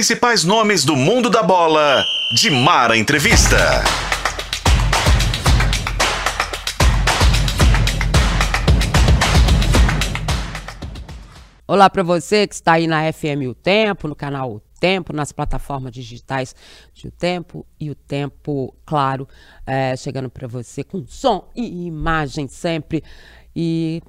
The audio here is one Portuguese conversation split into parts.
principais nomes do mundo da bola. De Mara Entrevista. Olá para você que está aí na FM O Tempo, no canal O Tempo, nas plataformas digitais de O Tempo e O Tempo, claro, é, chegando para você com som e imagem sempre. E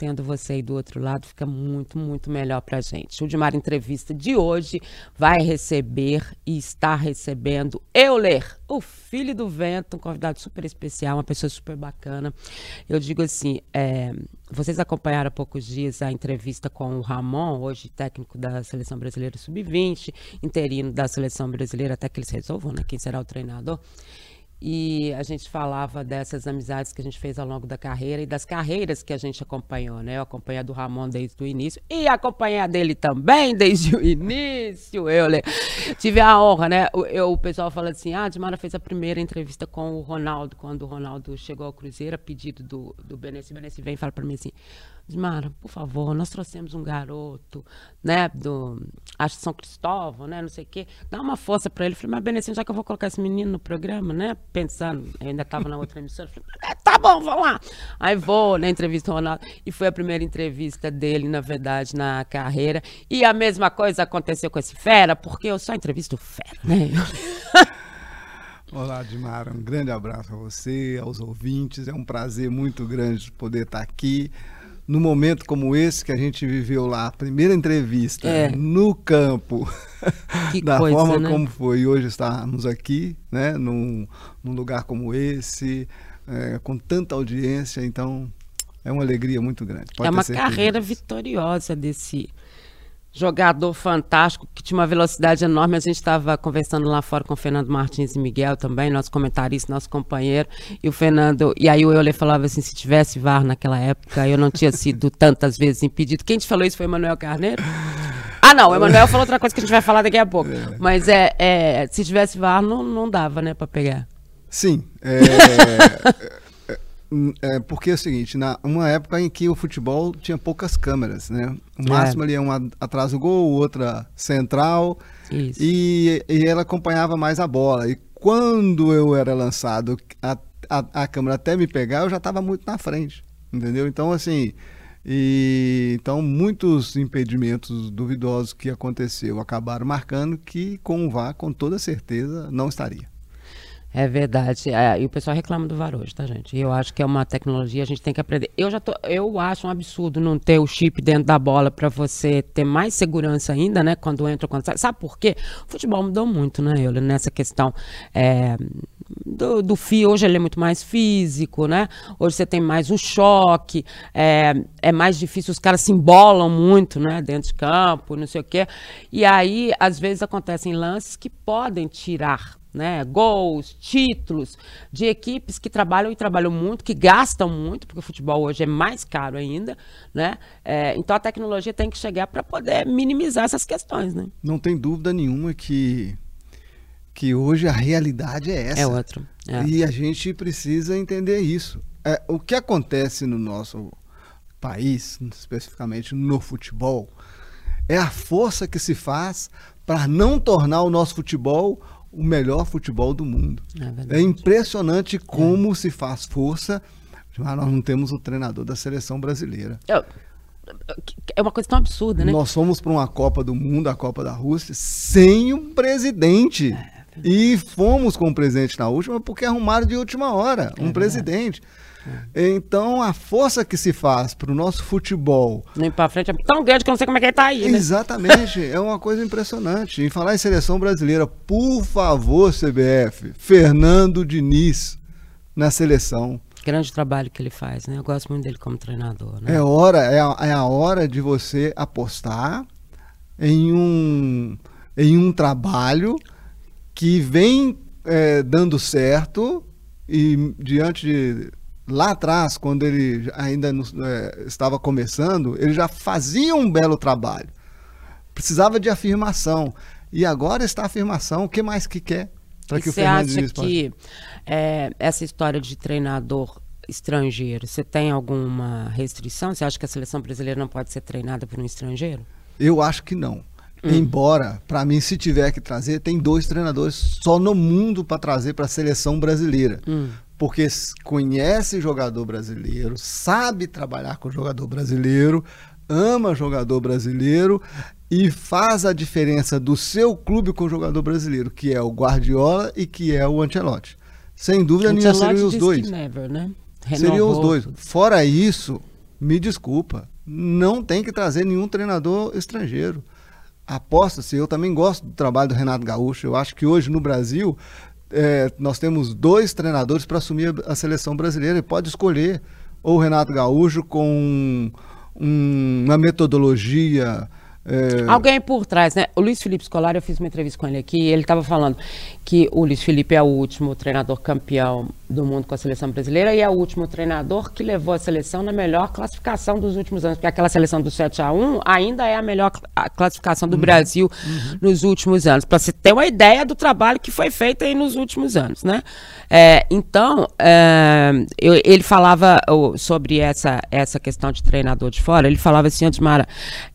tendo você aí do outro lado fica muito, muito melhor para a gente. O Dimar Entrevista de hoje vai receber e está recebendo Euler, o filho do vento, um convidado super especial, uma pessoa super bacana. Eu digo assim, é, vocês acompanharam há poucos dias a entrevista com o Ramon, hoje técnico da Seleção Brasileira Sub-20, interino da Seleção Brasileira, até que eles resolvam, né, quem será o treinador e a gente falava dessas amizades que a gente fez ao longo da carreira e das carreiras que a gente acompanhou, né? Eu acompanhei a do Ramon desde o início e acompanhei a dele também desde o início. Eu tive a honra, né? Eu, o pessoal fala assim: ah, a Dimara fez a primeira entrevista com o Ronaldo, quando o Ronaldo chegou ao Cruzeiro, a pedido do, do Benessi. O Benessi vem e fala para mim assim: Mara, por favor, nós trouxemos um garoto, né, do, acho São Cristóvão, né, não sei o quê, dá uma força para ele. Falei, mas Benecinho, já que eu vou colocar esse menino no programa, né, pensando, ainda estava na outra emissora, falei, é, tá bom, vamos lá. Aí vou na entrevista ao Ronaldo, e foi a primeira entrevista dele, na verdade, na carreira, e a mesma coisa aconteceu com esse fera, porque eu só entrevisto fera, né. Olá, Dimara, um grande abraço a você, aos ouvintes, é um prazer muito grande poder estar aqui no momento como esse que a gente viveu lá, a primeira entrevista é. no campo, da coisa, forma né? como foi. E hoje estamos aqui, né, num, num lugar como esse, é, com tanta audiência, então é uma alegria muito grande. Pode é uma carreira vitoriosa desse jogador fantástico, que tinha uma velocidade enorme. A gente estava conversando lá fora com o Fernando Martins e Miguel também, nosso comentarista, nosso companheiro. E o Fernando, e aí o Euler falava assim: se tivesse VAR naquela época, eu não tinha sido tantas vezes impedido. Quem te falou isso foi o Emanuel Carneiro? Ah, não, o Emanuel falou outra coisa que a gente vai falar daqui a pouco. É. Mas é, é, se tivesse VAR, não, não dava, né, para pegar. Sim. É, É, porque é o seguinte, na uma época em que o futebol tinha poucas câmeras, né? O é. máximo é. ali é uma atrás do gol, outra central. Isso. E, e ela acompanhava mais a bola. E quando eu era lançado, a, a, a câmera até me pegar, eu já estava muito na frente. Entendeu? Então, assim. E, então, muitos impedimentos duvidosos que aconteceu acabaram marcando que com o VAR, com toda certeza, não estaria. É verdade. É, e o pessoal reclama do VAR hoje, tá, gente? E eu acho que é uma tecnologia, a gente tem que aprender. Eu já tô, eu acho um absurdo não ter o chip dentro da bola para você ter mais segurança ainda, né? Quando entra, quando sai. Sabe por quê? O futebol mudou muito, né, eu nessa questão. É, do, do fio, hoje ele é muito mais físico, né? Hoje você tem mais o choque, é, é mais difícil, os caras se embolam muito, né? Dentro de campo, não sei o quê. E aí, às vezes, acontecem lances que podem tirar né, gols, títulos de equipes que trabalham e trabalham muito, que gastam muito, porque o futebol hoje é mais caro ainda, né? É, então a tecnologia tem que chegar para poder minimizar essas questões, né? Não tem dúvida nenhuma que que hoje a realidade é essa. É outra. É. E a gente precisa entender isso. É, o que acontece no nosso país, especificamente no futebol, é a força que se faz para não tornar o nosso futebol o melhor futebol do mundo. É, é impressionante como é. se faz força, mas nós não temos o treinador da seleção brasileira. é uma coisa tão absurda, né? Nós fomos para uma Copa do Mundo, a Copa da Rússia, sem um presidente. É, e fomos com o presidente na última porque arrumaram de última hora um presidente. Então, a força que se faz para o nosso futebol. Nem para frente é tão grande que eu não sei como é que ele está aí. Né? Exatamente, é uma coisa impressionante. Em falar em seleção brasileira, por favor, CBF, Fernando Diniz na seleção. Grande trabalho que ele faz, né? Eu gosto muito dele como treinador. Né? É, hora, é, a, é a hora de você apostar em um, em um trabalho que vem é, dando certo e diante de lá atrás, quando ele ainda é, estava começando, ele já fazia um belo trabalho. Precisava de afirmação. E agora está a afirmação. O que mais que quer? Para que o Fernando acha que é, essa história de treinador estrangeiro, você tem alguma restrição? Você acha que a seleção brasileira não pode ser treinada por um estrangeiro? Eu acho que não. Hum. Embora, para mim, se tiver que trazer, tem dois treinadores só no mundo para trazer para a seleção brasileira. Hum. Porque conhece jogador brasileiro, sabe trabalhar com jogador brasileiro, ama jogador brasileiro e faz a diferença do seu clube com o jogador brasileiro, que é o Guardiola e que é o Ancelotti. Sem dúvida nenhuma seriam os dois. Never, né? Seriam os dois. Fora isso, me desculpa, não tem que trazer nenhum treinador estrangeiro. Aposta-se, eu também gosto do trabalho do Renato Gaúcho. Eu acho que hoje no Brasil é, nós temos dois treinadores para assumir a seleção brasileira e pode escolher ou o Renato Gaúcho com um, uma metodologia é... Alguém por trás, né? O Luiz Felipe Scolari, eu fiz uma entrevista com ele aqui, e ele estava falando que o Luiz Felipe é o último treinador campeão do mundo com a seleção brasileira e é o último treinador que levou a seleção na melhor classificação dos últimos anos, porque aquela seleção do 7 a 1 ainda é a melhor classificação do uhum. Brasil uhum. nos últimos anos, para você ter uma ideia do trabalho que foi feito aí nos últimos anos, né? É, então, é, eu, ele falava sobre essa, essa questão de treinador de fora, ele falava assim, Mara,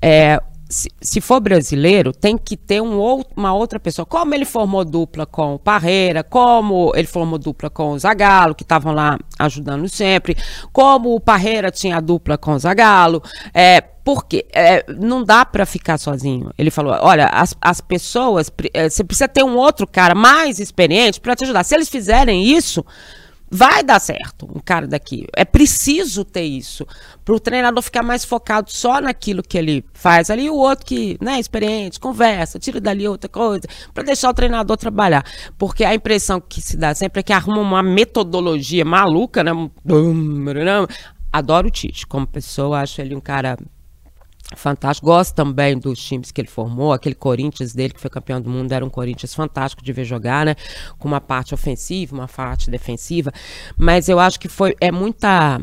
é, se, se, for brasileiro, tem que ter um ou, uma outra pessoa. Como ele formou dupla com o Parreira, como ele formou dupla com o Zagalo, que estavam lá ajudando sempre, como o Parreira tinha dupla com o Zagalo. É, porque é, não dá para ficar sozinho. Ele falou: olha, as, as pessoas, é, você precisa ter um outro cara mais experiente para te ajudar. Se eles fizerem isso Vai dar certo um cara daqui. É preciso ter isso. Para o treinador ficar mais focado só naquilo que ele faz ali, o outro que, né, experiente, conversa, tira dali outra coisa, para deixar o treinador trabalhar. Porque a impressão que se dá sempre é que arruma uma metodologia maluca, né? Adoro o Tite como pessoa, acho ele um cara fantástico. Gosto também dos times que ele formou. Aquele Corinthians dele, que foi campeão do mundo, era um Corinthians fantástico de ver jogar, né? Com uma parte ofensiva, uma parte defensiva. Mas eu acho que foi é muita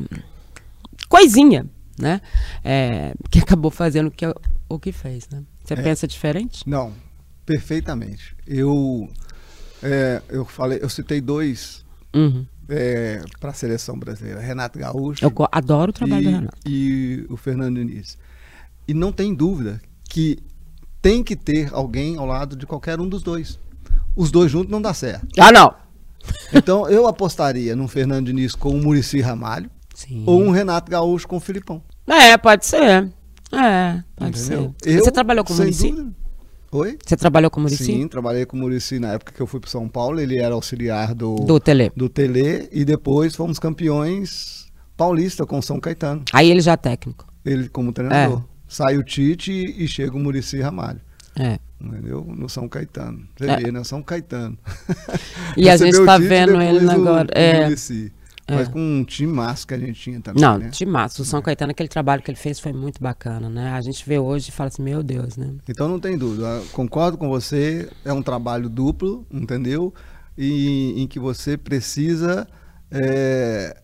coisinha, né? É, que acabou fazendo o que, o que fez, né? Você é, pensa diferente? Não, perfeitamente. Eu, é, eu falei, eu citei dois uhum. É, para a seleção brasileira, Renato Gaúcho. Eu adoro o trabalho e, do Renato. E o Fernando Diniz. E não tem dúvida que tem que ter alguém ao lado de qualquer um dos dois. Os dois juntos não dá certo. Ah, não! Então eu apostaria num Fernando Diniz com o Murici Ramalho Sim. ou um Renato Gaúcho com o Filipão. É, pode ser. É, pode Entendeu? ser. Eu, Você trabalhou com o Murici? Oi? Você trabalhou com o Murici? Sim, trabalhei com o Murici na época que eu fui para São Paulo. Ele era auxiliar do, do Tele. Do Tele e depois fomos campeões paulista com o São Caetano. Aí ele já é técnico. Ele como treinador. É sai o Tite e chega o Murici Ramalho. É. Entendeu? No São Caetano. Você é. vê, né? São Caetano. E a gente está vendo ele agora. O, é. O é. Mas com um time massa que a gente tinha também. Não, né? time massa. O São Caetano, aquele trabalho que ele fez foi muito bacana, né? A gente vê hoje e fala assim, meu Deus, né? Então não tem dúvida. concordo com você, é um trabalho duplo, entendeu? E em que você precisa é,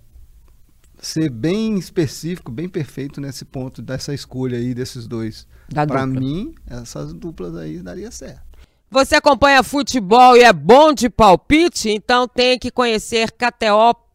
ser bem específico, bem perfeito nesse ponto dessa escolha aí desses dois. Para mim, essas duplas aí daria certo. Você acompanha futebol e é bom de palpite? Então tem que conhecer KTO.com,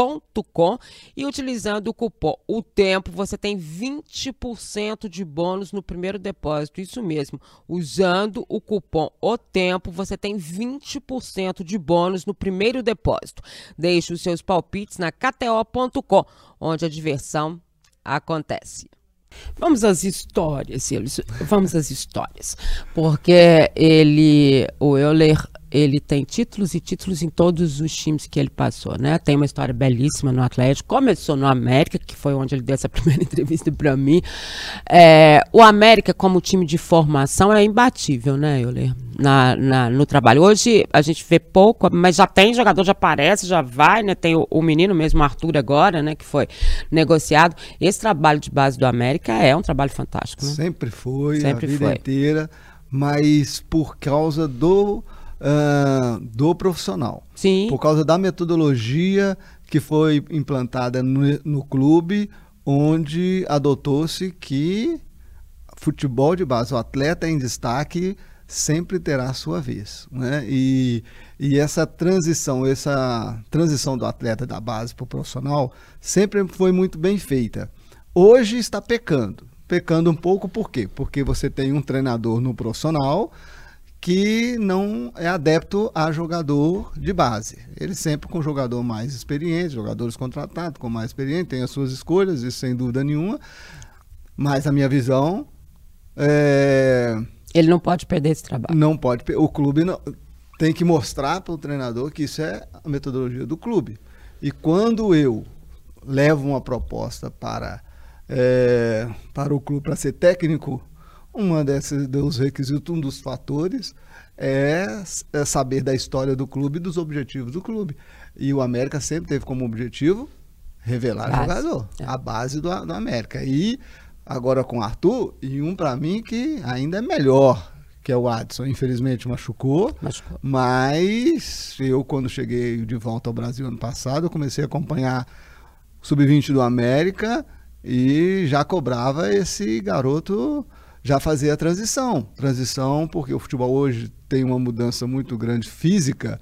tempo.com e utilizando o cupom O Tempo, você tem 20% de bônus no primeiro depósito. Isso mesmo. Usando o cupom O Tempo, você tem 20% de bônus no primeiro depósito. Deixe os seus palpites na KTO.com, onde a diversão acontece. Vamos às histórias, Vamos às histórias. Porque ele, o Euler ele tem títulos e títulos em todos os times que ele passou, né? Tem uma história belíssima no Atlético. Começou no América, que foi onde ele deu essa primeira entrevista para mim. É, o América, como time de formação, é imbatível, né, Euler? Na, na, no trabalho. Hoje a gente vê pouco, mas já tem jogador, já aparece, já vai, né? Tem o, o menino mesmo, Arthur, agora, né? Que foi negociado. Esse trabalho de base do América é um trabalho fantástico, né? Sempre foi, Sempre a vida foi. inteira mas por causa do, uh, do profissional. Sim. Por causa da metodologia que foi implantada no, no clube, onde adotou-se que futebol de base, o atleta em destaque sempre terá a sua vez. Né? E, e essa transição, essa transição do atleta da base para o profissional sempre foi muito bem feita. Hoje está pecando. Pecando um pouco por quê? Porque você tem um treinador no profissional que não é adepto a jogador de base. Ele sempre com jogador mais experiente, jogadores contratados com mais experiência, tem as suas escolhas, isso sem dúvida nenhuma. Mas a minha visão é... Ele não pode perder esse trabalho. Não pode. O clube não, tem que mostrar para o treinador que isso é a metodologia do clube. E quando eu levo uma proposta para, é, para o clube para ser técnico, uma desses dos requisitos, um dos fatores é, é, saber da história do clube e dos objetivos do clube. E o América sempre teve como objetivo revelar base. jogador, é. a base do, do América. E agora com o Arthur, e um para mim que ainda é melhor, que é o Adson. Infelizmente machucou, machucou, mas eu, quando cheguei de volta ao Brasil ano passado, eu comecei a acompanhar o Sub-20 do América e já cobrava esse garoto já fazer a transição. Transição porque o futebol hoje tem uma mudança muito grande física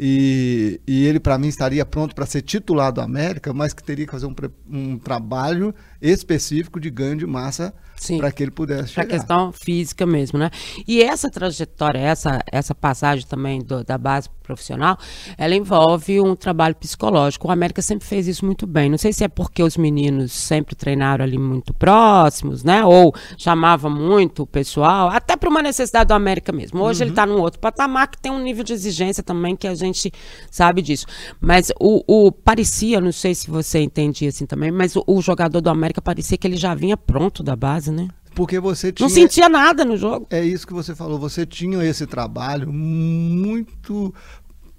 e, e ele, para mim, estaria pronto para ser titular do América, mas que teria que fazer um, um trabalho específico de ganho de massa para que ele pudesse chegar. Para questão física mesmo, né? E essa trajetória, essa, essa passagem também do, da base profissional, ela envolve um trabalho psicológico. O América sempre fez isso muito bem. Não sei se é porque os meninos sempre treinaram ali muito próximos, né? Ou chamava muito o pessoal, até para uma necessidade do América mesmo. Hoje uhum. ele está num outro patamar que tem um nível de exigência também que a gente sabe disso. Mas o, o parecia, não sei se você entendia assim também, mas o, o jogador do América parecia que ele já vinha pronto da base, né? Porque você tinha. Não sentia nada no jogo. É isso que você falou. Você tinha esse trabalho muito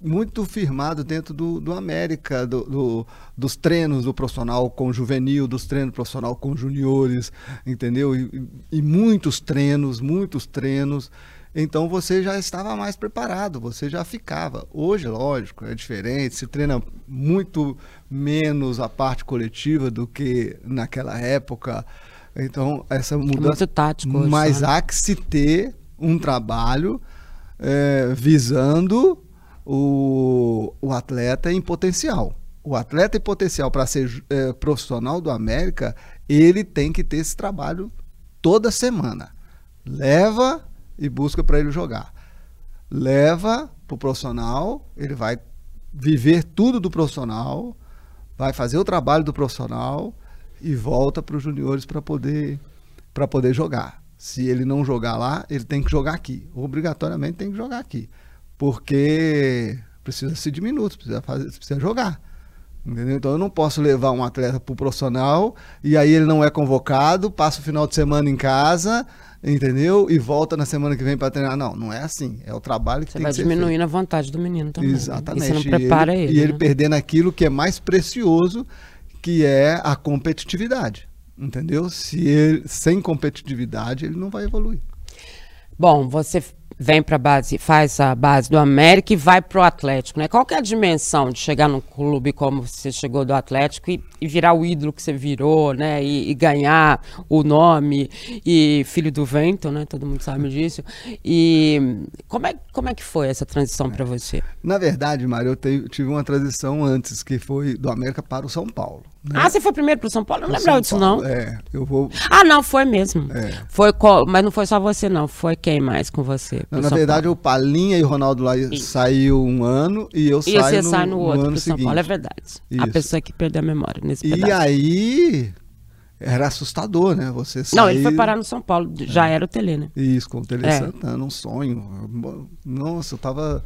muito firmado dentro do, do América, do, do, dos treinos do profissional com juvenil, dos treinos profissional com juniores, entendeu? E, e, muitos treinos, muitos treinos. Então você já estava mais preparado, você já ficava. Hoje, lógico, é diferente, se treina muito menos a parte coletiva do que naquela época. Então, essa mudança. Muito tático. Hoje, mas né? há que se ter um trabalho é, visando o, o atleta em potencial. O atleta em potencial para ser é, profissional do América, ele tem que ter esse trabalho toda semana. Leva e busca para ele jogar. Leva para o profissional, ele vai viver tudo do profissional, vai fazer o trabalho do profissional e volta para os juniores para poder para poder jogar. Se ele não jogar lá, ele tem que jogar aqui. Obrigatoriamente tem que jogar aqui. Porque precisa-se de minutos, precisa, fazer, precisa jogar. Entendeu? Então eu não posso levar um atleta para o profissional e aí ele não é convocado, passa o final de semana em casa, entendeu? E volta na semana que vem para treinar. Não, não é assim. É o trabalho que Você tem vai que ser diminuindo a vontade do menino também. Exatamente. Né? E você não prepara e ele. ele, e ele né? perdendo aquilo que é mais precioso, que é a competitividade. Entendeu? Se ele, sem competitividade, ele não vai evoluir. Bom, você vem para a base, faz a base do América e vai para o Atlético, né? Qual que é a dimensão de chegar num clube como você chegou do Atlético e, e virar o ídolo que você virou, né? E, e, ganhar o nome e filho do vento, né? Todo mundo sabe disso. E como é, como é que foi essa transição para você? Na verdade, Mário, eu te, tive uma transição antes, que foi do América para o São Paulo. Né? Ah, você foi primeiro para o São Paulo? Eu não lembrava disso, não. É, eu vou. Ah, não, foi mesmo. É. Foi, mas não foi só você, não. Foi quem mais com você? Não, na São verdade, Paulo. o Palinha e o Ronaldo lá saiu um ano e eu e saio você no, sai no outro, no ano São Paulo, é verdade. Isso. A pessoa que perdeu a memória nesse E pedaço. aí era assustador, né? Você sair... Não, ele foi parar no São Paulo, já é. era o Tele, né? Isso, com o Tele é. Santana, um sonho. Nossa, eu tava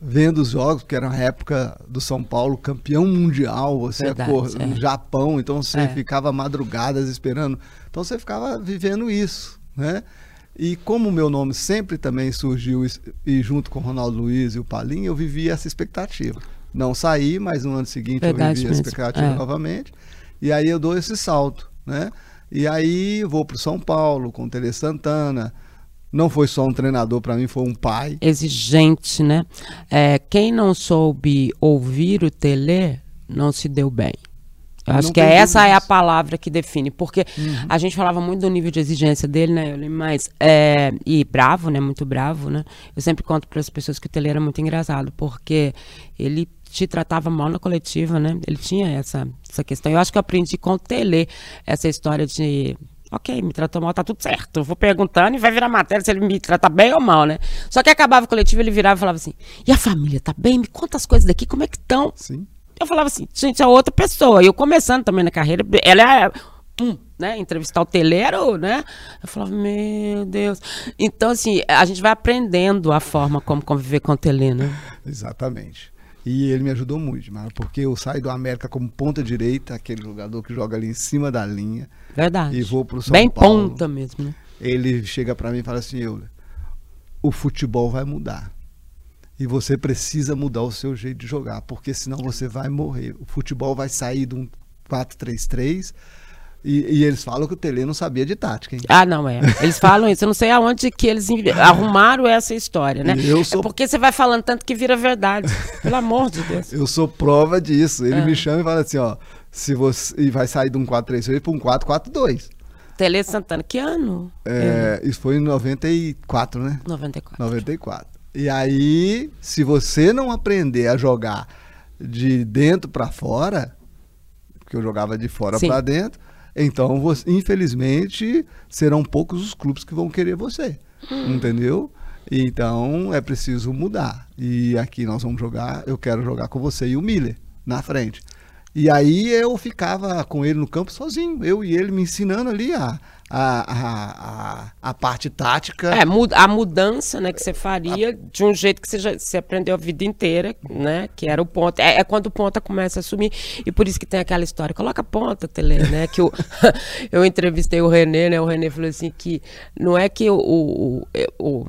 vendo os jogos, porque era uma época do São Paulo campeão mundial, você Verdade, cor, é. no Japão, então você é. ficava madrugadas esperando. Então você ficava vivendo isso, né? E como o meu nome sempre também surgiu e junto com o Ronaldo Luiz e o Palinho, eu vivia essa expectativa. Não saí, mas no ano seguinte Verdade eu vivi essa expectativa é. novamente. E aí eu dou esse salto, né? E aí vou para o São Paulo com o Tele Santana, Não foi só um treinador, para mim foi um pai. Exigente, né? É, quem não soube ouvir o Tele não se deu bem. Eu acho que essa é a palavra que define, porque uhum. a gente falava muito do nível de exigência dele, né, mas é, e bravo, né, muito bravo, né. Eu sempre conto para as pessoas que o Tele era muito engraçado, porque ele te tratava mal na coletiva, né? Ele tinha essa essa questão. Eu acho que eu aprendi com o Tele essa história de Ok, me tratou mal, tá tudo certo. Eu vou perguntando e vai virar matéria se ele me trata bem ou mal, né? Só que acabava o coletivo, ele virava e falava assim: E a família, tá bem? Me conta as coisas daqui, como é que estão? Sim. Eu falava assim, gente, é outra pessoa. E eu começando também na carreira, ela é. Hum, né, entrevistar o teleiro, né? Eu falava, meu Deus. Então, assim, a gente vai aprendendo a forma como conviver com o tele, né? Exatamente. E ele me ajudou muito, mano, porque eu saio do América como ponta direita, aquele jogador que joga ali em cima da linha. Verdade. E vou pro São Bem Paulo. ponta mesmo, né? Ele chega para mim e fala assim, eu, o futebol vai mudar. E você precisa mudar o seu jeito de jogar, porque senão você vai morrer. O futebol vai sair de um 4-3-3. E, e, eles falam que o Tele não sabia de tática, hein? Ah, não é. Eles falam isso. Eu não sei aonde que eles arrumaram essa história, né? Eu sou... É porque você vai falando tanto que vira verdade. Pelo amor de Deus. Eu sou prova disso. Ele é. me chama e fala assim, ó. Se você... E vai sair de um 4-3-3 para um 4-4-2. Tele Santana, que ano? É, isso foi em 94, né? 94. 94. E aí, se você não aprender a jogar de dentro para fora, porque eu jogava de fora para dentro, então, você, infelizmente, serão poucos os clubes que vão querer você. Hum. Entendeu? Então, é preciso mudar. E aqui nós vamos jogar, eu quero jogar com você e o Miller na frente. E aí eu ficava com ele no campo sozinho, eu e ele me ensinando ali a, a, a, a, parte tática. É, a mudança né, que você faria a... de um jeito que você, já, você aprendeu a vida inteira, né? Que era o ponto. É, é, quando o ponta começa a assumir. E por isso que tem aquela história, coloca ponta, Tele, né? Que o, eu entrevistei o Renê, né? O Renê falou assim que não é que o, o, o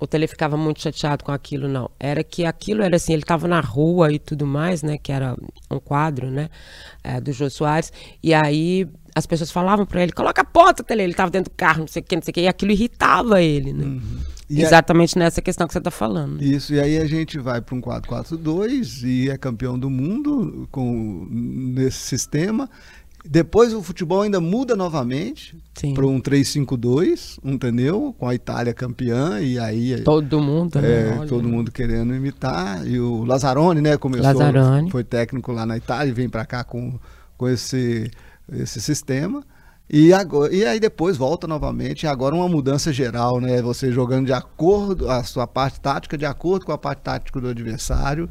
o Tele ficava muito chateado com aquilo, não. Era que aquilo era assim, ele estava na rua e tudo mais, né? Que era um quadro, né? É, do Jô Soares. E aí as pessoas falavam para ele, coloca a ponta, Tele. Ele estava dentro do carro, não sei o que, não sei o que. E aquilo irritava ele, né? Uhum. Exatamente aí, nessa questão que você está falando. Isso, e aí a gente vai para um 4-4-2 e é campeão do mundo com, nesse sistema. Depois o futebol ainda muda novamente para um 3-5-2, entendeu? Com a Itália campeã e aí todo mundo, né? é, todo mundo querendo imitar e o Lazzaroni, né, começou, Lazzaroni. foi técnico lá na Itália e vem para cá com, com esse esse sistema. E, agora, e aí depois volta novamente, agora uma mudança geral, né? Você jogando de acordo, a sua parte tática de acordo com a parte tática do adversário,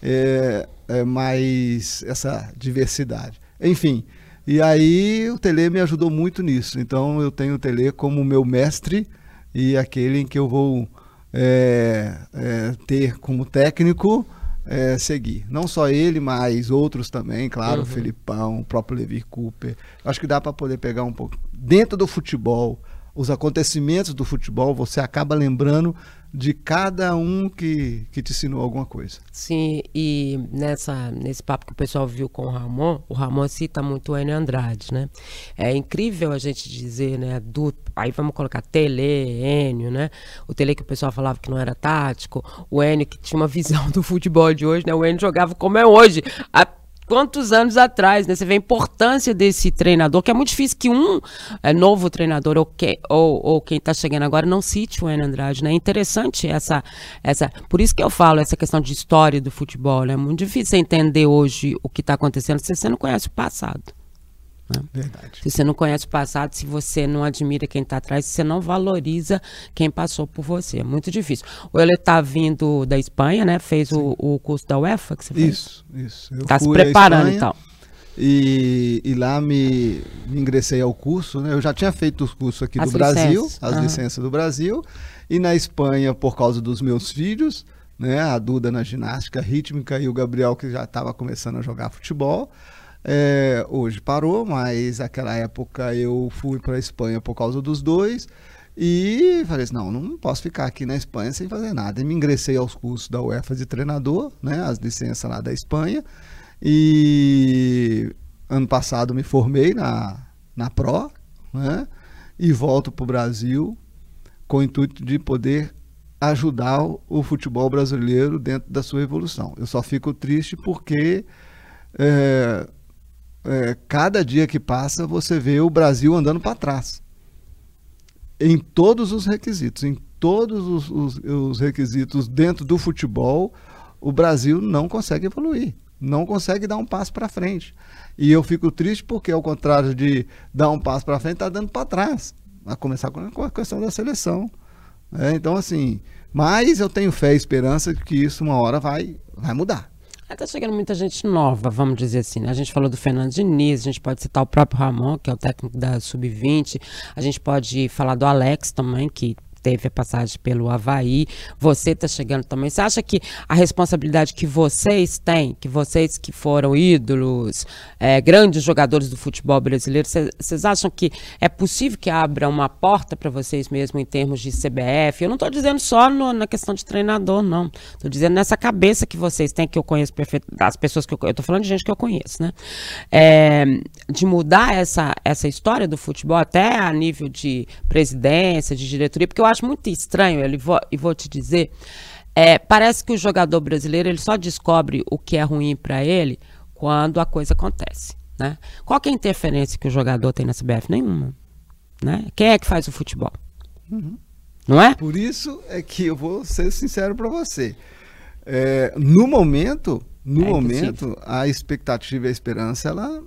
é, é mais essa diversidade. Enfim, e aí o Tele me ajudou muito nisso. Então eu tenho o Tele como meu mestre e aquele em que eu vou é, é, ter como técnico é, seguir. Não só ele, mas outros também, claro, uhum. o Felipão, o próprio Levi Cooper. Acho que dá para poder pegar um pouco. Dentro do futebol, os acontecimentos do futebol, você acaba lembrando de cada um que, que te ensinou alguma coisa. Sim, e nessa, nesse papo que o pessoal viu com o Ramon, o Ramon cita muito o Enio Andrade, né? É incrível a gente dizer, né, do, aí vamos colocar Tele, Enio, né? O Tele que o pessoal falava que não era tático, o Enio que tinha uma visão do futebol de hoje, né? O Enio jogava como é hoje. A, quantos anos atrás, né? Você vê a importância desse treinador, que é muito difícil que um é, novo treinador ou, que, ou, ou quem está chegando agora não cite o Enio Andrade, né? É interessante essa, essa... Por isso que eu falo essa questão de história do futebol, né? É muito difícil entender hoje o que está acontecendo se você não conhece o passado. Né? Verdade. Se você não conhece o passado, se você não admira quem está atrás, se você não valoriza quem passou por você. É muito difícil. Ou ele está vindo da Espanha, né? Fez o, o, curso da UEFA que você fez. Isso, isso. Está se preparando e tal. E, e, lá me, me, ingressei ao curso, né? Eu já tinha feito os cursos aqui as do Brasil, licenças. as uhum. licenças do Brasil, e na Espanha por causa dos meus filhos, né? A Duda na ginástica rítmica e o Gabriel que já estava começando a jogar futebol. É, hoje parou, mas naquela época eu fui para a Espanha por causa dos dois. E falei assim, não, não posso ficar aqui na Espanha sem fazer nada. E me ingressei aos cursos da UEFA de treinador, né, as licenças lá da Espanha. E ano passado me formei na, na Pro, né, e volto para o Brasil com o intuito de poder ajudar o futebol brasileiro dentro da sua evolução. Eu só fico triste porque é, é, cada dia que passa você vê o Brasil andando para trás. Em todos os requisitos, em todos os, os, os requisitos dentro do futebol, o Brasil não consegue evoluir, não consegue dar um passo para frente. E eu fico triste porque, ao contrário de dar um passo para frente, está dando para trás. A começar com a questão da seleção. É, então, assim, mas eu tenho fé e esperança de que isso uma hora vai, vai mudar. Está chegando muita gente nova, vamos dizer assim. Né? A gente falou do Fernando Diniz, a gente pode citar o próprio Ramon, que é o técnico da Sub-20. A gente pode falar do Alex também, que teve a passagem pelo Havaí, você está chegando também. Você acha que a responsabilidade que vocês têm, que vocês que foram ídolos, é, grandes jogadores do futebol brasileiro, vocês acham que é possível que abra uma porta para vocês mesmo em termos de CBF? Eu não estou dizendo só no, na questão de treinador, não. Estou dizendo nessa cabeça que vocês têm, que eu conheço perfeito, as pessoas que eu, tô falando de gente que eu conheço, né? É, de mudar essa, essa história do futebol até a nível de presidência, de diretoria, porque eu acho acho muito estranho, ele vou, e vou te dizer, é, parece que o jogador brasileiro ele só descobre o que é ruim para ele quando a coisa acontece. Né? Qual é a interferência que o jogador tem na CBF? Nenhuma. Né? Quem é que faz o futebol? Uhum. Não é? Por isso é que eu vou ser sincero para você. É, no momento, no é momento, a expectativa e a esperança ela,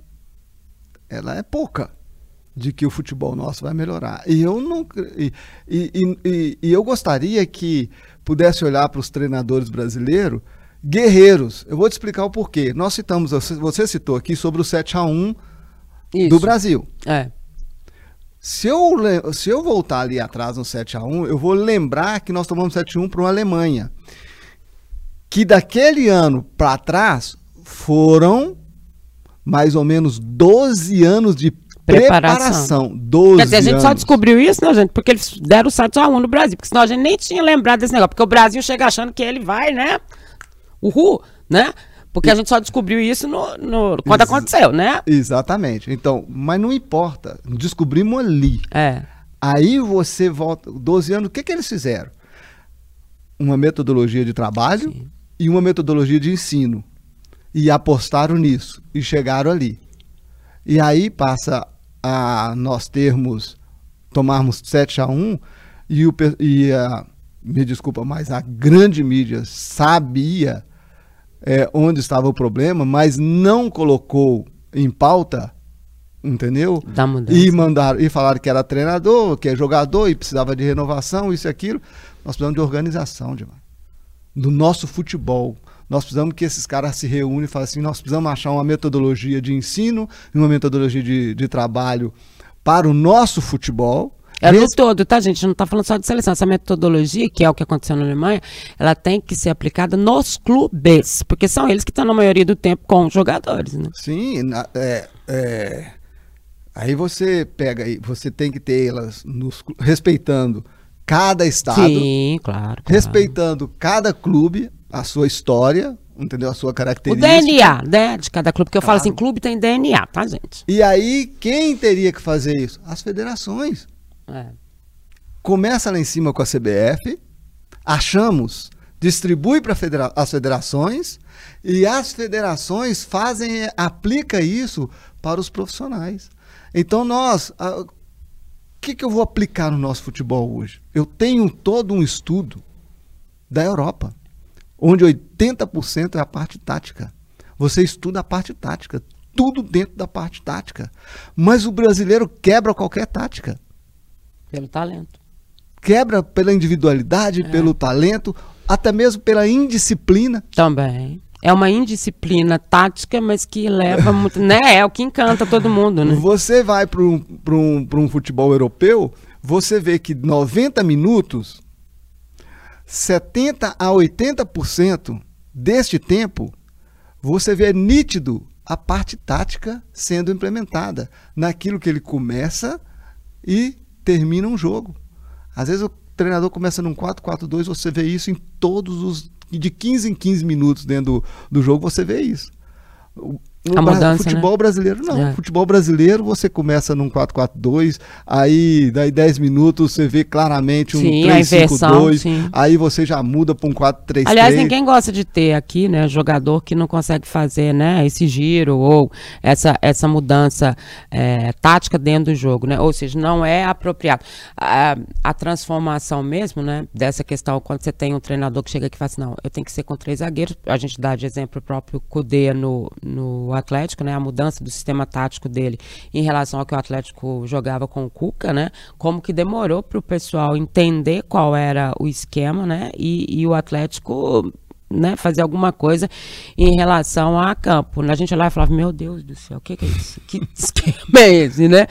ela é pouca de que o futebol nosso vai melhorar. E eu não e, e, e, e eu gostaria que pudesse olhar para os treinadores brasileiros guerreiros. Eu vou te explicar o porquê. Nós citamos, você citou aqui sobre o 7 a 1 Isso. do Brasil. É. Se eu, se eu voltar ali atrás no 7 a 1 eu vou lembrar que nós tomamos 7 a 1 para a Alemanha. Que daquele ano para trás foram mais ou menos 12 anos de preparação. 12 Quer dizer, a gente anos. só descobriu isso, né, gente? Porque eles deram o 7 a 1 no Brasil. Porque senão a gente nem tinha lembrado desse negócio. Porque o Brasil chega achando que ele vai, né? Uhul, né? Porque a gente só descobriu isso no, no quando Ex aconteceu, né? Exatamente. Então, mas não importa. Descobrimos ali. É. Aí você volta. 12 anos, o que, que eles fizeram? Uma metodologia de trabalho Sim. e uma metodologia de ensino. E apostaram nisso. E chegaram ali. E aí passa a nós termos, tomarmos 7 a 1 e, o, e a, me desculpa, mas a grande mídia sabia é, onde estava o problema, mas não colocou em pauta, entendeu? Da E mandaram e falaram que era treinador, que é jogador e precisava de renovação, isso e aquilo. Nós precisamos de organização, Dimar. Do nosso futebol. Nós precisamos que esses caras se reúnem e falem assim: nós precisamos achar uma metodologia de ensino e uma metodologia de, de trabalho para o nosso futebol. É no todo, tá, gente? Não está falando só de seleção. Essa metodologia, que é o que aconteceu na Alemanha, ela tem que ser aplicada nos clubes, porque são eles que estão na maioria do tempo com os jogadores, né? Sim, é, é, aí você pega, você tem que ter elas nos, respeitando cada estado. Sim, claro, claro. Respeitando cada clube, a sua história, entendeu? A sua característica. O DNA, né? De cada clube. Porque eu claro. falo assim, clube tem DNA, tá, gente? E aí, quem teria que fazer isso? As federações. É. Começa lá em cima com a CBF, achamos, distribui para federa as federações e as federações fazem, aplica isso para os profissionais. Então nós, o que, que eu vou aplicar no nosso futebol hoje? Eu tenho todo um estudo da Europa onde 80% é a parte tática. Você estuda a parte tática, tudo dentro da parte tática. Mas o brasileiro quebra qualquer tática. Pelo talento. Quebra pela individualidade, é. pelo talento, até mesmo pela indisciplina. Também. É uma indisciplina tática, mas que leva muito. né? É o que encanta todo mundo, né? Você vai para um, um, um futebol europeu, você vê que 90 minutos 70 a 80% deste tempo, você vê nítido a parte tática sendo implementada naquilo que ele começa e termina um jogo. Às vezes o treinador começa num 4-4-2, você vê isso em todos os. De 15 em 15 minutos dentro do, do jogo, você vê isso. No a mudança, futebol né? brasileiro, não. É. Futebol brasileiro, você começa num 4-4-2, aí daí 10 minutos você vê claramente um 3-5-2, aí você já muda para um 4-3-3. Aliás, ninguém gosta de ter aqui, né, jogador que não consegue fazer, né, esse giro ou essa, essa mudança é, tática dentro do jogo, né? Ou seja, não é apropriado. A, a transformação mesmo, né, dessa questão, quando você tem um treinador que chega aqui e fala assim, não, eu tenho que ser com três zagueiros, a gente dá de exemplo o próprio Cudê no, no Atlético, né? A mudança do sistema tático dele em relação ao que o Atlético jogava com o Cuca, né? Como que demorou para o pessoal entender qual era o esquema, né? E, e o Atlético né, fazer alguma coisa em relação a campo. A gente lá e falava, meu Deus do céu, o que, que, é isso? Que esquema é esse, né?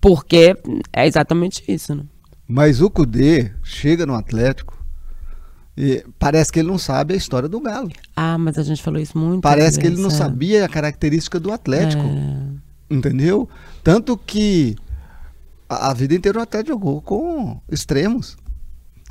Porque é exatamente isso, né? Mas o Cudê chega no Atlético e parece que ele não sabe a história do Galo. Ah, mas a gente falou isso muito. Parece que ele não é. sabia a característica do Atlético. É. Entendeu? Tanto que a, a, vida inteira o Atlético jogou com extremos,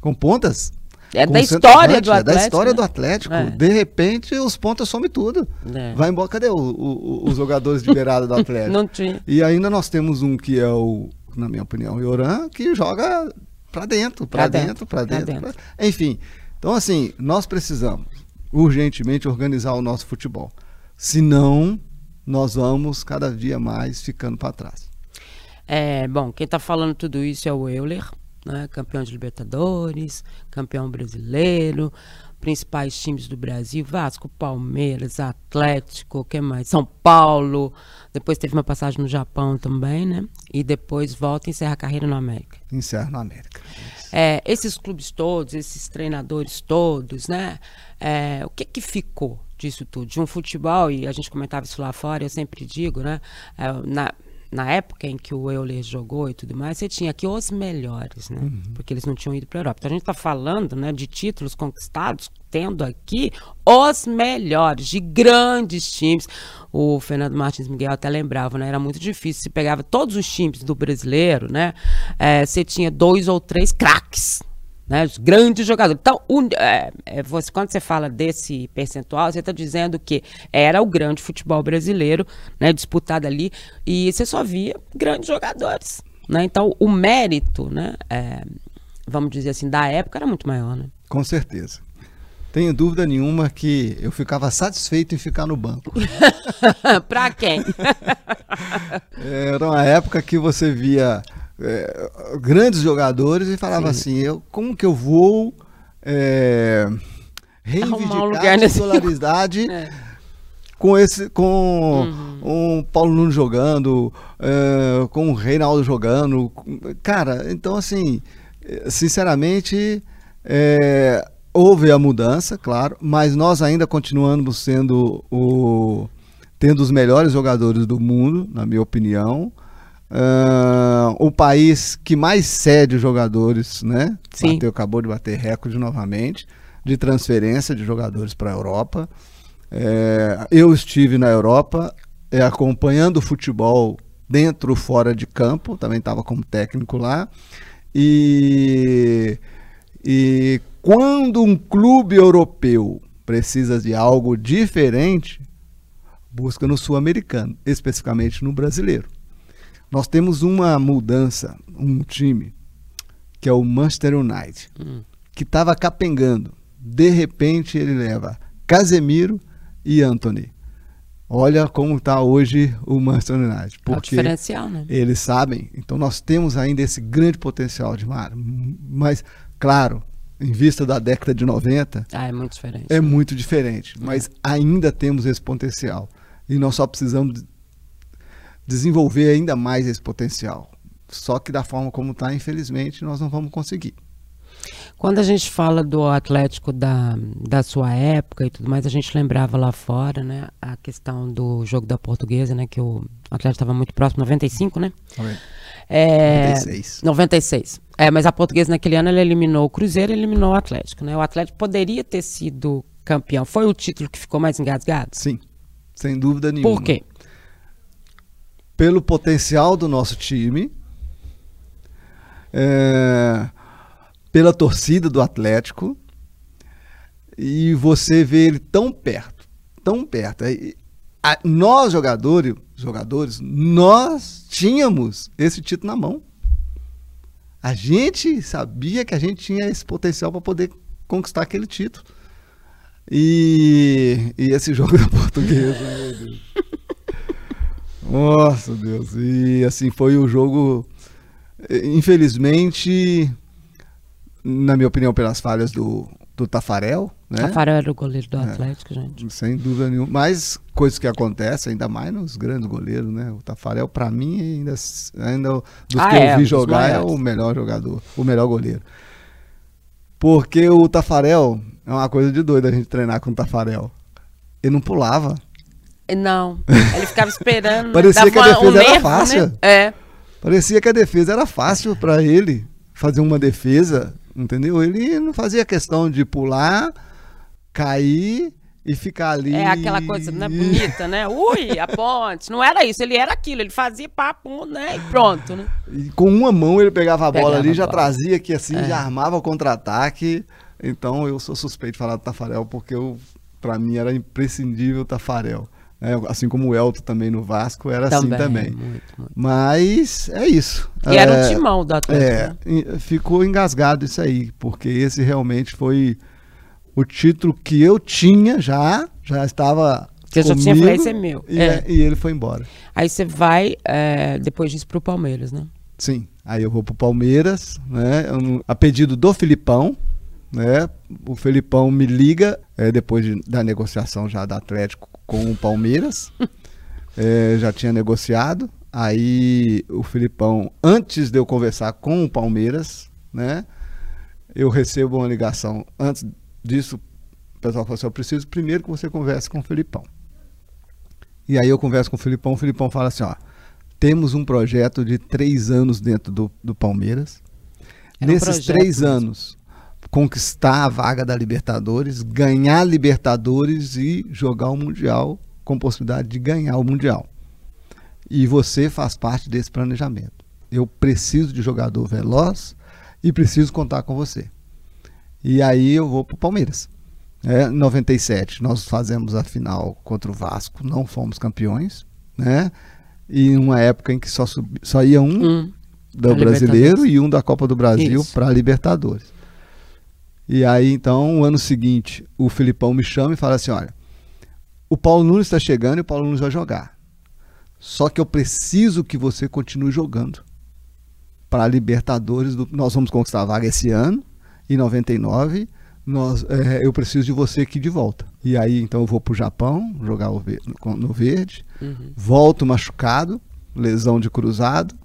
com pontas. É da história do Atlético. É da história né? do Atlético. É. De repente, os pontas somem tudo. É. Vai embora. Cadê o, o, os jogadores de beirada do Atlético? não tinha. E ainda nós temos um que é o, na minha opinião, o Ioran, que joga para dentro, para dentro, para dentro. dentro. Pra... Enfim, então, assim, nós precisamos urgentemente organizar o nosso futebol. Senão, nós vamos cada dia mais ficando para trás. É, bom, quem está falando tudo isso é o Euler, né? campeão de Libertadores, campeão brasileiro, principais times do Brasil, Vasco, Palmeiras, Atlético, que mais? São Paulo, depois teve uma passagem no Japão também, né? E depois volta e encerra a carreira no América. Encerra no América. É, esses clubes todos, esses treinadores todos, né? É, o que que ficou disso tudo? De um futebol, e a gente comentava isso lá fora, eu sempre digo, né? É, na, na época em que o Euler jogou e tudo mais, você tinha aqui os melhores, né? Uhum. Porque eles não tinham ido para a Europa. Então a gente está falando né, de títulos conquistados, tendo aqui os melhores, de grandes times. O Fernando Martins Miguel até lembrava, né? Era muito difícil. Você pegava todos os times do brasileiro, né? É, você tinha dois ou três craques né, os grandes jogadores. Então, um, é, é, você, quando você fala desse percentual, você está dizendo que era o grande futebol brasileiro, né, disputado ali, e você só via grandes jogadores. Né? Então, o mérito, né, é, vamos dizer assim, da época era muito maior. Né? Com certeza. Tenho dúvida nenhuma que eu ficava satisfeito em ficar no banco. para quem? Era uma época que você via é, grandes jogadores e falava Sim. assim, eu, como que eu vou é, reivindicar a titularidade é. com esse com uhum. um Paulo Nunes jogando, é, com o Reinaldo jogando. Cara, então assim, sinceramente, é, houve a mudança, claro, mas nós ainda continuamos sendo o tendo os melhores jogadores do mundo, na minha opinião. Uh, o país que mais cede jogadores, né? Sim. Bateu, acabou de bater recorde novamente de transferência de jogadores para a Europa. É, eu estive na Europa é, acompanhando o futebol dentro fora de campo, também estava como técnico lá. E, e quando um clube europeu precisa de algo diferente, busca no sul-americano, especificamente no brasileiro. Nós temos uma mudança, um time, que é o Manchester United, hum. que estava capengando. De repente ele leva Casemiro e Anthony. Olha como está hoje o Manchester United. Porque é o diferencial, né? Eles sabem. Então nós temos ainda esse grande potencial de mar. Mas, claro, em vista da década de 90. Ah, é muito diferente. É muito diferente. Mas é. ainda temos esse potencial. E nós só precisamos desenvolver ainda mais esse potencial. Só que da forma como está, infelizmente, nós não vamos conseguir. Quando a gente fala do Atlético da, da sua época e tudo mais, a gente lembrava lá fora, né, a questão do jogo da portuguesa, né, que o Atlético estava muito próximo, 95, né? É, 96. 96. É, mas a portuguesa naquele ano ela eliminou o Cruzeiro e eliminou o Atlético, né? O Atlético poderia ter sido campeão. Foi o título que ficou mais engasgado? Sim, sem dúvida nenhuma. Por quê? Pelo potencial do nosso time, é, pela torcida do Atlético, e você vê ele tão perto, tão perto. a, nós jogadores, jogadores, nós tínhamos esse título na mão. A gente sabia que a gente tinha esse potencial para poder conquistar aquele título. E, e esse jogo da portuguesa, meu Deus. Nossa, Deus. E assim, foi o jogo. Infelizmente, na minha opinião, pelas falhas do, do Tafarel. Né? Tafarel era o goleiro do é, Atlético, gente. Sem dúvida nenhuma. Mas coisas que acontecem, ainda mais nos grandes goleiros, né? O Tafarel, para mim, ainda, ainda dos ah, que é, eu vi jogar, é o melhor jogador, o melhor goleiro. Porque o Tafarel é uma coisa de doido a gente treinar com o Tafarel. Ele não pulava. Não, ele ficava esperando. Parecia que a defesa um era nervo, né? fácil. Né? É. Parecia que a defesa era fácil para ele fazer uma defesa, entendeu? Ele não fazia questão de pular, cair e ficar ali. É aquela coisa, né, bonita, né? Ui, a ponte. Não era isso, ele era aquilo, ele fazia papo, né? E pronto, né? E com uma mão ele pegava a bola ali, já trazia aqui assim, é. já armava o contra-ataque. Então eu sou suspeito de falar do Tafarel, porque eu, pra mim era imprescindível o Tafarel. É, assim como o Elton também no Vasco era também, assim também. Muito, muito. Mas é isso. E é, era um timão do Atlético. É, né? ficou engasgado isso aí, porque esse realmente foi o título que eu tinha já, já estava. Que eu já tinha falado, esse é meu. E, é. é. e, ele foi embora. Aí você vai, é, depois disso, pro Palmeiras, né? Sim. Aí eu vou pro Palmeiras, né? A pedido do Filipão, né? O Felipão me liga, é, depois de, da negociação já da Atlético com o Palmeiras, é, já tinha negociado. Aí o Filipão, antes de eu conversar com o Palmeiras, né? Eu recebo uma ligação. Antes disso, o pessoal falou assim: eu preciso primeiro que você converse com o Filipão. E aí eu converso com o Filipão, o Filipão fala assim: ó, temos um projeto de três anos dentro do, do Palmeiras. Era Nesses um três anos, conquistar a vaga da Libertadores, ganhar Libertadores e jogar o Mundial com possibilidade de ganhar o Mundial. E você faz parte desse planejamento. Eu preciso de jogador veloz e preciso contar com você. E aí eu vou para o Palmeiras. É, 97, nós fazemos a final contra o Vasco, não fomos campeões, né? E uma época em que só, sub, só ia um hum, do brasileiro e um da Copa do Brasil para a Libertadores. E aí, então, no ano seguinte, o Filipão me chama e fala assim: olha, o Paulo Nunes está chegando e o Paulo Nunes vai jogar. Só que eu preciso que você continue jogando. Para a Libertadores, do, nós vamos conquistar a vaga esse ano, em 99. Nós, é, eu preciso de você aqui de volta. E aí, então, eu vou para o Japão, jogar no verde, uhum. volto machucado, lesão de cruzado.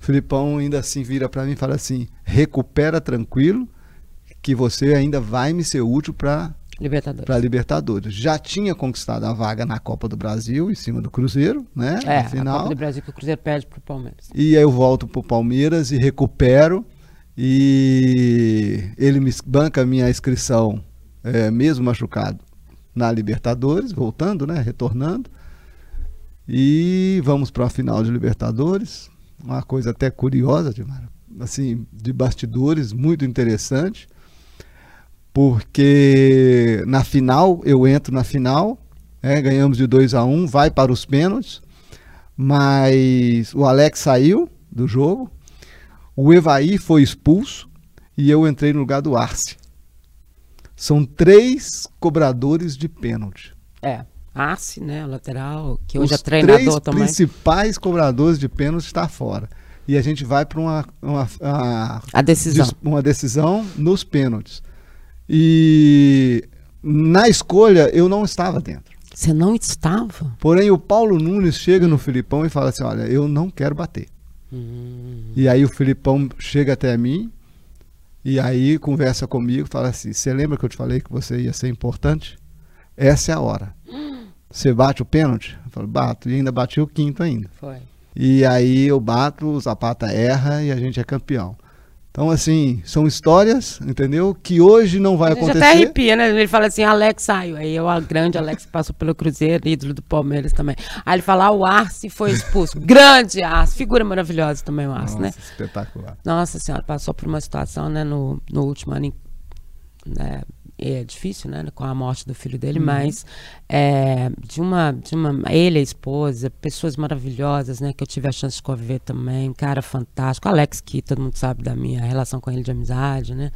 O Filipão ainda assim vira para mim e fala assim: recupera tranquilo que você ainda vai me ser útil para Libertadores. Para Libertadores. Já tinha conquistado a vaga na Copa do Brasil, em cima do Cruzeiro, né? É, final. a Copa do Brasil que o Cruzeiro perde para o Palmeiras. E aí eu volto para o Palmeiras e recupero. E ele me banca a minha inscrição, é, mesmo machucado, na Libertadores, voltando, né? Retornando. E vamos para a final de Libertadores. Uma coisa até curiosa, de, assim, de bastidores, muito interessante porque na final, eu entro na final, é, ganhamos de 2 a 1 um, vai para os pênaltis, mas o Alex saiu do jogo, o Evaí foi expulso e eu entrei no lugar do Arce. São três cobradores de pênalti. É, Arce, né, lateral, que hoje Os é treinador três também. Os principais cobradores de pênalti está fora. E a gente vai para uma, uma, uma, a decisão. uma decisão nos pênaltis. E na escolha eu não estava dentro. Você não estava? Porém, o Paulo Nunes chega no Filipão e fala assim: Olha, eu não quero bater. Hum. E aí o Filipão chega até mim e aí conversa comigo, fala assim: Você lembra que eu te falei que você ia ser importante? Essa é a hora. Você bate o pênalti? Eu falo, bato. E ainda bati o quinto ainda. Foi. E aí eu bato, o Zapata erra e a gente é campeão. Então, assim, são histórias, entendeu? Que hoje não vai acontecer. até arrepia, né? Ele fala assim, Alex saiu. Aí eu, o grande Alex passou pelo Cruzeiro, ídolo do Palmeiras também. Aí ele fala, ah, o Arce foi expulso. grande Arce, figura maravilhosa também o Arce, Nossa, né? espetacular. Nossa senhora, passou por uma situação, né, no, no último ano, né, é difícil, né, com a morte do filho dele, uhum. mas é, de uma, de uma, ele, a esposa, pessoas maravilhosas, né, que eu tive a chance de conviver também, cara fantástico, Alex, que todo mundo sabe da minha relação com ele de amizade, né,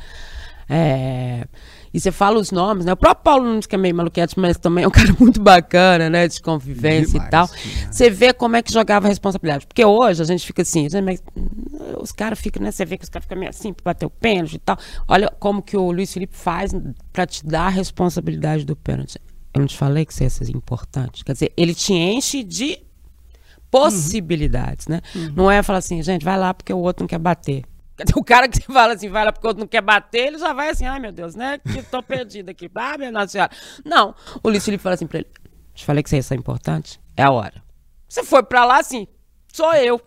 é, e você fala os nomes, né? O próprio Paulo Nunes, que é meio maluquete, mas também é um cara muito bacana, né? De convivência Demais, e tal. Você vê como é que jogava a responsabilidade. Porque hoje a gente fica assim, mas os caras ficam, né? Você vê que os caras ficam meio assim bater o pênalti e tal. Olha como que o Luiz Felipe faz para te dar a responsabilidade do pênalti. Eu não te falei que isso ia ser importante. Quer dizer, ele te enche de possibilidades, uhum. né? Uhum. Não é falar assim, gente, vai lá porque o outro não quer bater. O cara que fala assim, vai lá porque o outro não quer bater, ele já vai assim, ai meu Deus, né? Que tô perdido aqui. Ah, minha Nossa Senhora. Não. O Luiz Felipe fala assim pra ele: Te falei que isso ia ser importante? É a hora. Você foi pra lá assim, sou eu.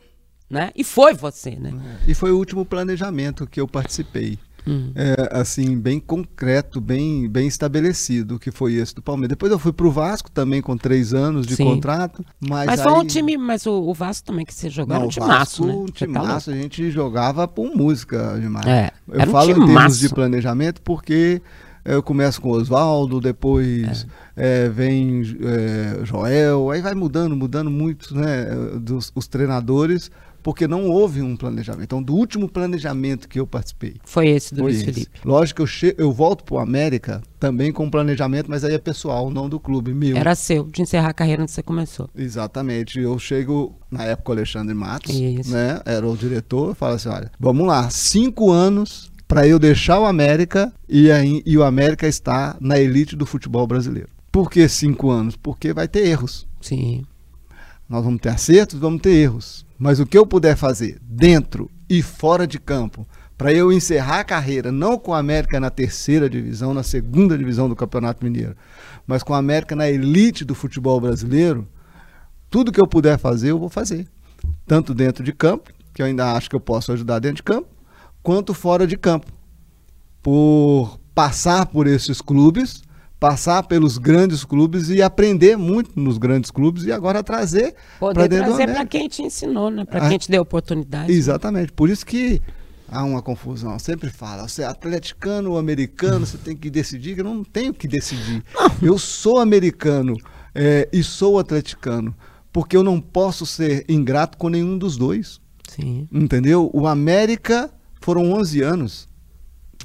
Né? E foi você, né? E foi o último planejamento que eu participei. Uhum. É, assim, bem concreto, bem, bem estabelecido, que foi esse do Palmeiras. Depois eu fui pro Vasco também com três anos de Sim. contrato. Mas, mas aí... foi um time, mas o, o Vasco também que você jogava Não, um time Vasco, né? Um time tá a gente jogava por música demais. É, eu falo um em termos de planejamento porque eu começo com Oswaldo, depois é. É, vem é, Joel, aí vai mudando, mudando muito, né, dos, os treinadores porque não houve um planejamento. Então, do último planejamento que eu participei. Foi esse do Luiz Felipe. Lógico que eu, che... eu volto para o América também com planejamento, mas aí é pessoal, não do clube, meu. Era seu, de encerrar a carreira onde você começou. Exatamente. Eu chego, na época, o Alexandre Matos, Isso. né? Era o diretor, eu falo assim: olha, vamos lá, cinco anos para eu deixar o América e, aí, e o América está na elite do futebol brasileiro. Por que cinco anos? Porque vai ter erros. Sim. Nós vamos ter acertos, vamos ter erros. Mas o que eu puder fazer dentro e fora de campo para eu encerrar a carreira não com a América na terceira divisão, na segunda divisão do Campeonato Mineiro, mas com a América na elite do futebol brasileiro, tudo que eu puder fazer, eu vou fazer. Tanto dentro de campo, que eu ainda acho que eu posso ajudar dentro de campo, quanto fora de campo. Por passar por esses clubes passar pelos grandes clubes e aprender muito nos grandes clubes e agora trazer para dentro trazer para quem te ensinou, né? Para quem te deu oportunidade. Exatamente. Por isso que há uma confusão. Eu sempre fala, você é atleticano ou americano, você tem que decidir. Eu não tenho que decidir. Eu sou americano é, e sou atleticano, porque eu não posso ser ingrato com nenhum dos dois. Sim. Entendeu? O América foram 11 anos.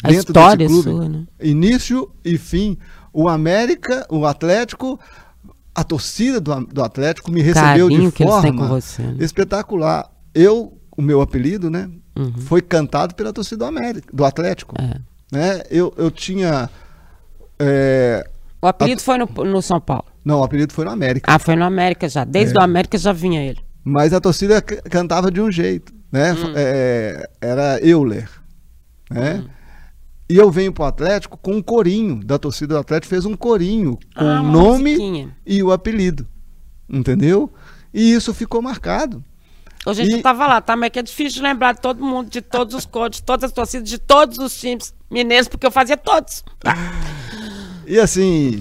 A dentro história desse clube. Sua, né? Início e fim o América, o Atlético, a torcida do, do Atlético me recebeu Carinho de forma você, né? espetacular. Eu, o meu apelido, né, uhum. foi cantado pela torcida do América, do Atlético. É. Né? Eu, eu tinha. É, o apelido a... foi no, no, São Paulo? Não, o apelido foi no América. Ah, foi no América já. Desde é. o América já vinha ele. Mas a torcida cantava de um jeito, né? Hum. É, era Euler, né? Hum. E eu venho pro Atlético com um corinho da torcida do Atlético, fez um corinho com ah, o nome musiquinha. e o apelido. Entendeu? E isso ficou marcado. Ô, gente, e... eu tava lá, tá? Mas é que é difícil de lembrar de todo mundo, de todos os cores, de todas as torcidas, de todos os times mineiros, porque eu fazia todos. E assim,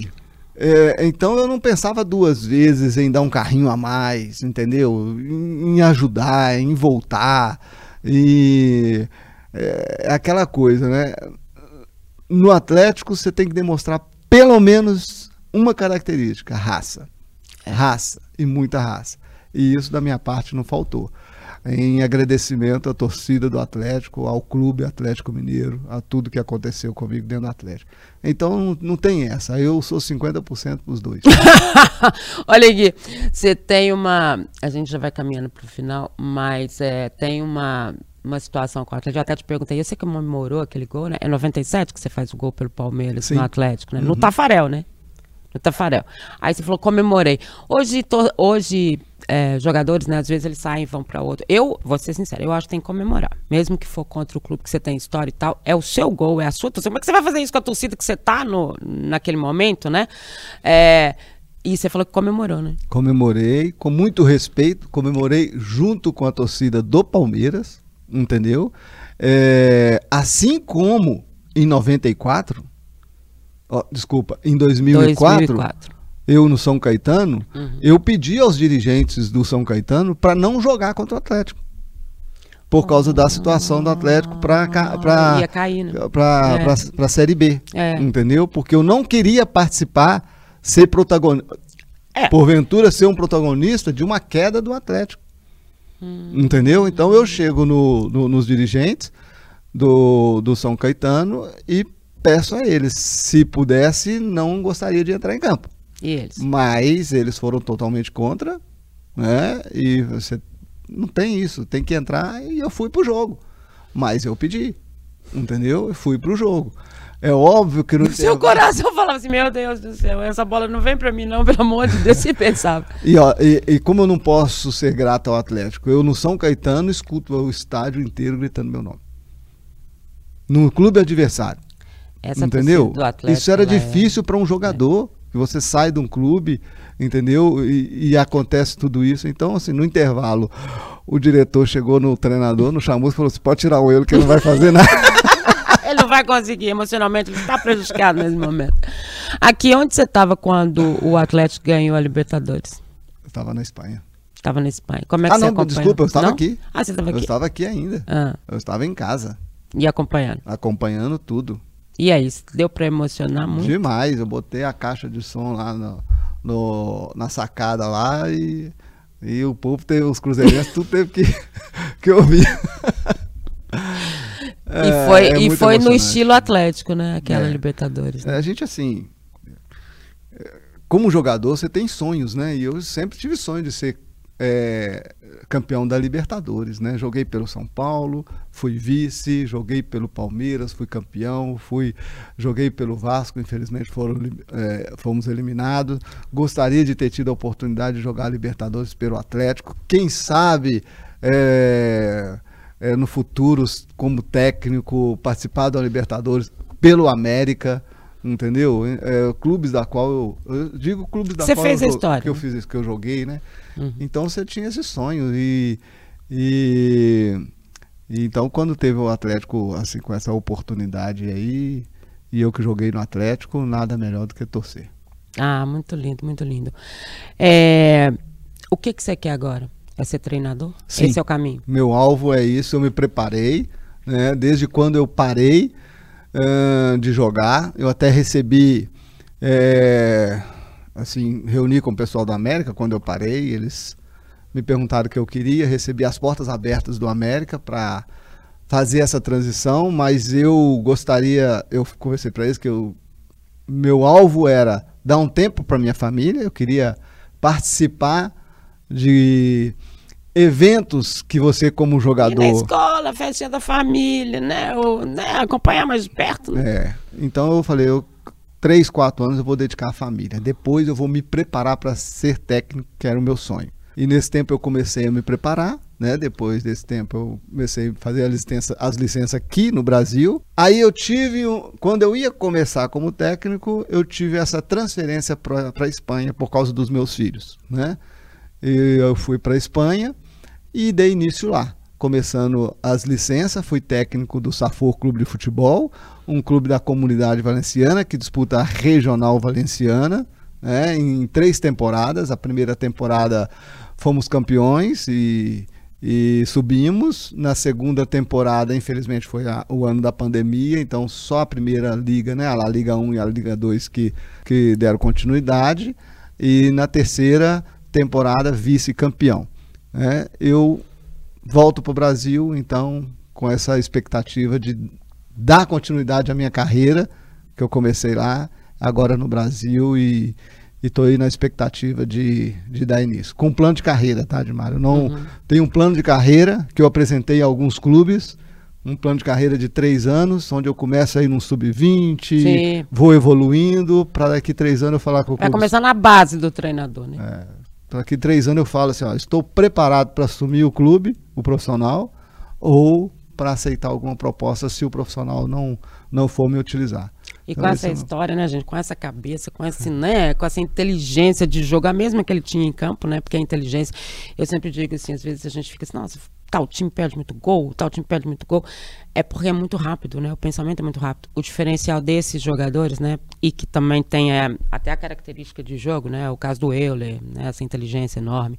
é, então eu não pensava duas vezes em dar um carrinho a mais, entendeu? Em, em ajudar, em voltar. E é, é aquela coisa, né? No Atlético você tem que demonstrar pelo menos uma característica: raça. É. Raça, e muita raça. E isso da minha parte não faltou. Em agradecimento à torcida do Atlético, ao Clube Atlético Mineiro, a tudo que aconteceu comigo dentro do Atlético. Então não, tem essa, eu sou 50% dos dois. Olha aqui, você tem uma. A gente já vai caminhando para o final, mas é, tem uma uma situação com o Atlético. Eu até te perguntei, você comemorou aquele gol, né? É 97 que você faz o gol pelo Palmeiras Sim. no Atlético, né? Uhum. No Tafarel, né? No Tafarel. Aí você falou, comemorei. Hoje, to, hoje é, jogadores, né? Às vezes eles saem e vão para outro. Eu, vou ser sincero, eu acho que tem que comemorar. Mesmo que for contra o clube que você tem história e tal. É o seu gol, é a sua torcida. Como é que você vai fazer isso com a torcida que você tá no, naquele momento, né? É, e você falou que comemorou, né? Comemorei, com muito respeito, comemorei junto com a torcida do Palmeiras, entendeu? É, assim como em 94, ó, desculpa, em 2004, 2004, eu no São Caetano, uhum. eu pedi aos dirigentes do São Caetano para não jogar contra o Atlético. por causa da situação do Atlético para para para Série B, é. entendeu? Porque eu não queria participar, ser protagonista, é. porventura ser um protagonista de uma queda do Atlético, hum. entendeu? Então eu chego no, no, nos dirigentes do, do São Caetano e peço a eles, se pudesse, não gostaria de entrar em campo. E eles? Mas eles foram totalmente contra, né? E você não tem isso, tem que entrar e eu fui pro jogo. Mas eu pedi, entendeu? Eu fui pro jogo. É óbvio que no seu coração falava assim: Meu Deus do céu, essa bola não vem para mim, não, pelo amor de Deus, se pensava. e, ó, e, e, como eu não posso ser grato ao Atlético, eu no São Caetano escuto o estádio inteiro gritando meu nome. No clube adversário. Essa entendeu? Atlético, Isso era é difícil é... para um jogador, é. que você sai de um clube entendeu? E, e, acontece tudo isso. Então, assim, no intervalo, o diretor chegou no treinador, no chamusco, e falou assim: pode tirar o ele que ele não vai fazer nada. Não vai conseguir, emocionalmente, ele está prejudicado nesse momento. Aqui, onde você estava quando o Atlético ganhou a Libertadores? Eu estava na Espanha. Estava na Espanha. Como é que ah, você não, desculpa, eu estava aqui. Ah, você estava aqui? Eu estava aqui ainda. Ah. Eu estava em casa. E acompanhando? Acompanhando tudo. E aí, deu para emocionar muito? Demais. Eu botei a caixa de som lá no, no, na sacada lá e, e o povo teve, os cruzeirenses, tudo teve que, que ouvir. É, e foi, é e foi no estilo atlético, né? Aquela é. Libertadores. Né? É, a gente, assim, como jogador, você tem sonhos, né? E eu sempre tive sonho de ser é, campeão da Libertadores, né? Joguei pelo São Paulo, fui vice, joguei pelo Palmeiras, fui campeão, fui, joguei pelo Vasco, infelizmente foram, é, fomos eliminados. Gostaria de ter tido a oportunidade de jogar Libertadores pelo Atlético. Quem sabe é, no futuro, como técnico, participar da Libertadores pelo América entendeu? É, clubes da qual eu, eu digo clubes da você qual fez eu, a história. que eu fiz que eu joguei, né? Uhum. Então você tinha esse sonho e, e, e, então quando teve o Atlético assim com essa oportunidade aí e eu que joguei no Atlético nada melhor do que torcer. Ah, muito lindo, muito lindo. É, o que que você quer agora? É ser treinador? Sim, Esse é o caminho? Meu alvo é isso. Eu me preparei, né? Desde quando eu parei uh, de jogar, eu até recebi é, assim, reuni com o pessoal da América quando eu parei, eles me perguntaram o que eu queria, recebi as portas abertas do América para fazer essa transição, mas eu gostaria, eu conversei para eles que eu, meu alvo era dar um tempo para minha família, eu queria participar de eventos que você como jogador e na escola festinha da família né, Ou, né acompanhar mais perto né? é então eu falei eu três, quatro anos eu vou dedicar à família. Depois eu vou me preparar para ser técnico, que era o meu sonho. E nesse tempo eu comecei a me preparar, né? Depois desse tempo eu comecei a fazer a licença, as licenças aqui no Brasil. Aí eu tive, um, quando eu ia começar como técnico, eu tive essa transferência para a Espanha por causa dos meus filhos, né? Eu fui para a Espanha e dei início lá começando as licenças, fui técnico do Safor Clube de Futebol, um clube da comunidade valenciana que disputa a regional valenciana, né, em três temporadas. A primeira temporada fomos campeões e, e subimos. Na segunda temporada, infelizmente, foi a, o ano da pandemia, então só a primeira liga, né, a Liga 1 e a Liga 2 que, que deram continuidade. E na terceira temporada, vice-campeão. Né. Eu volto para o Brasil, então, com essa expectativa de dar continuidade à minha carreira, que eu comecei lá, agora no Brasil, e estou aí na expectativa de, de dar início. Com um plano de carreira, tá, Edmar? Eu não uhum. tenho um plano de carreira que eu apresentei a alguns clubes, um plano de carreira de três anos, onde eu começo aí num sub-20, vou evoluindo, para daqui três anos eu falar com o Vai começar na base do treinador, né? É, Daqui três anos eu falo assim, ó, estou preparado para assumir o clube, o profissional, ou para aceitar alguma proposta se o profissional não, não for me utilizar. E com essa história, né, gente? Com essa cabeça, com esse, né, com essa inteligência de jogo, a mesma que ele tinha em campo, né? Porque a inteligência, eu sempre digo assim, às vezes a gente fica assim, nossa, tal time perde muito gol, tal time perde muito gol. É porque é muito rápido, né? O pensamento é muito rápido. O diferencial desses jogadores, né? E que também tem é, até a característica de jogo, né? O caso do Euler, né? Essa inteligência enorme.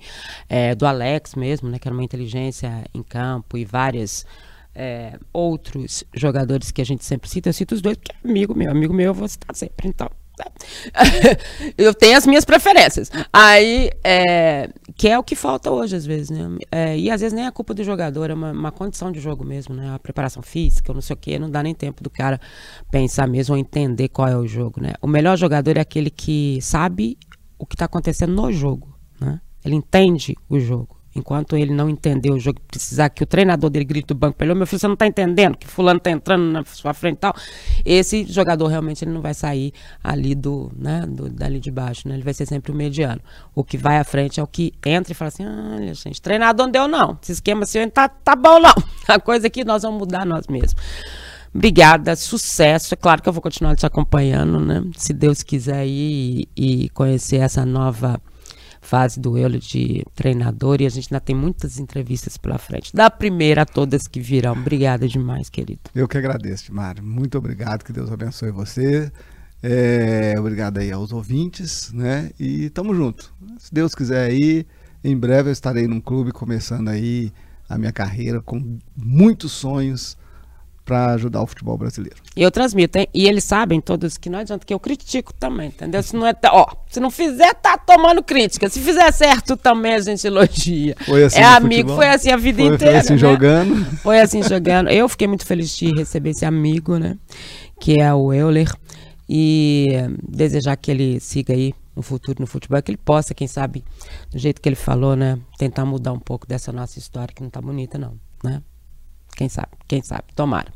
É, do Alex mesmo, né? Que era uma inteligência em campo e várias é, outros jogadores que a gente sempre cita. Eu cito os dois porque é amigo meu. Amigo meu eu vou citar sempre, então. eu tenho as minhas preferências. Aí, é, que é o que falta hoje, às vezes, né? É, e às vezes nem é culpa do jogador, é uma, uma, condição de jogo mesmo, né? A preparação física, não sei o quê, não dá nem tempo do cara pensar mesmo ou entender qual é o jogo, né? O melhor jogador é aquele que sabe o que está acontecendo no jogo, né? Ele entende o jogo. Enquanto ele não entender o jogo, precisar que o treinador dele grite do banco para ele, meu filho, você não está entendendo que fulano está entrando na sua frente e tal. Esse jogador realmente ele não vai sair ali do, né, do, dali de baixo, né? Ele vai ser sempre o mediano. O que vai à frente é o que entra e fala assim, olha, gente, treinador não deu não. Esse esquema assim tá, tá bom não. A coisa é que nós vamos mudar nós mesmos. Obrigada, sucesso. É claro que eu vou continuar te acompanhando, né? Se Deus quiser ir e conhecer essa nova fase do Euler de treinador e a gente ainda tem muitas entrevistas pela frente. Da primeira a todas que virão. Obrigada demais, querido. Eu que agradeço, Mário. Muito obrigado, que Deus abençoe você. É, obrigado aí aos ouvintes, né? E tamo junto. Se Deus quiser aí, em breve eu estarei num clube começando aí a minha carreira com muitos sonhos para ajudar o futebol brasileiro. E eu transmito, hein? E eles sabem todos que não adianta que eu critico também, entendeu? Se não é, ó, se não fizer tá tomando crítica. Se fizer certo também a gente elogia. Foi assim é amigo, futebol? foi assim a vida foi, inteira. Foi assim né? jogando. Foi assim jogando. Eu fiquei muito feliz de receber esse amigo, né? Que é o Euler e desejar que ele siga aí no futuro no futebol, que ele possa, quem sabe, do jeito que ele falou, né, tentar mudar um pouco dessa nossa história que não tá bonita não, né? Quem sabe? Quem sabe? Tomara.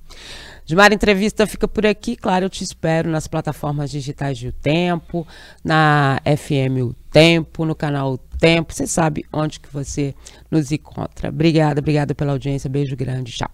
Gilmar, entrevista fica por aqui. Claro, eu te espero nas plataformas digitais de O Tempo, na FM O Tempo, no canal O Tempo. Você sabe onde que você nos encontra. Obrigada, obrigada pela audiência. Beijo grande. Tchau.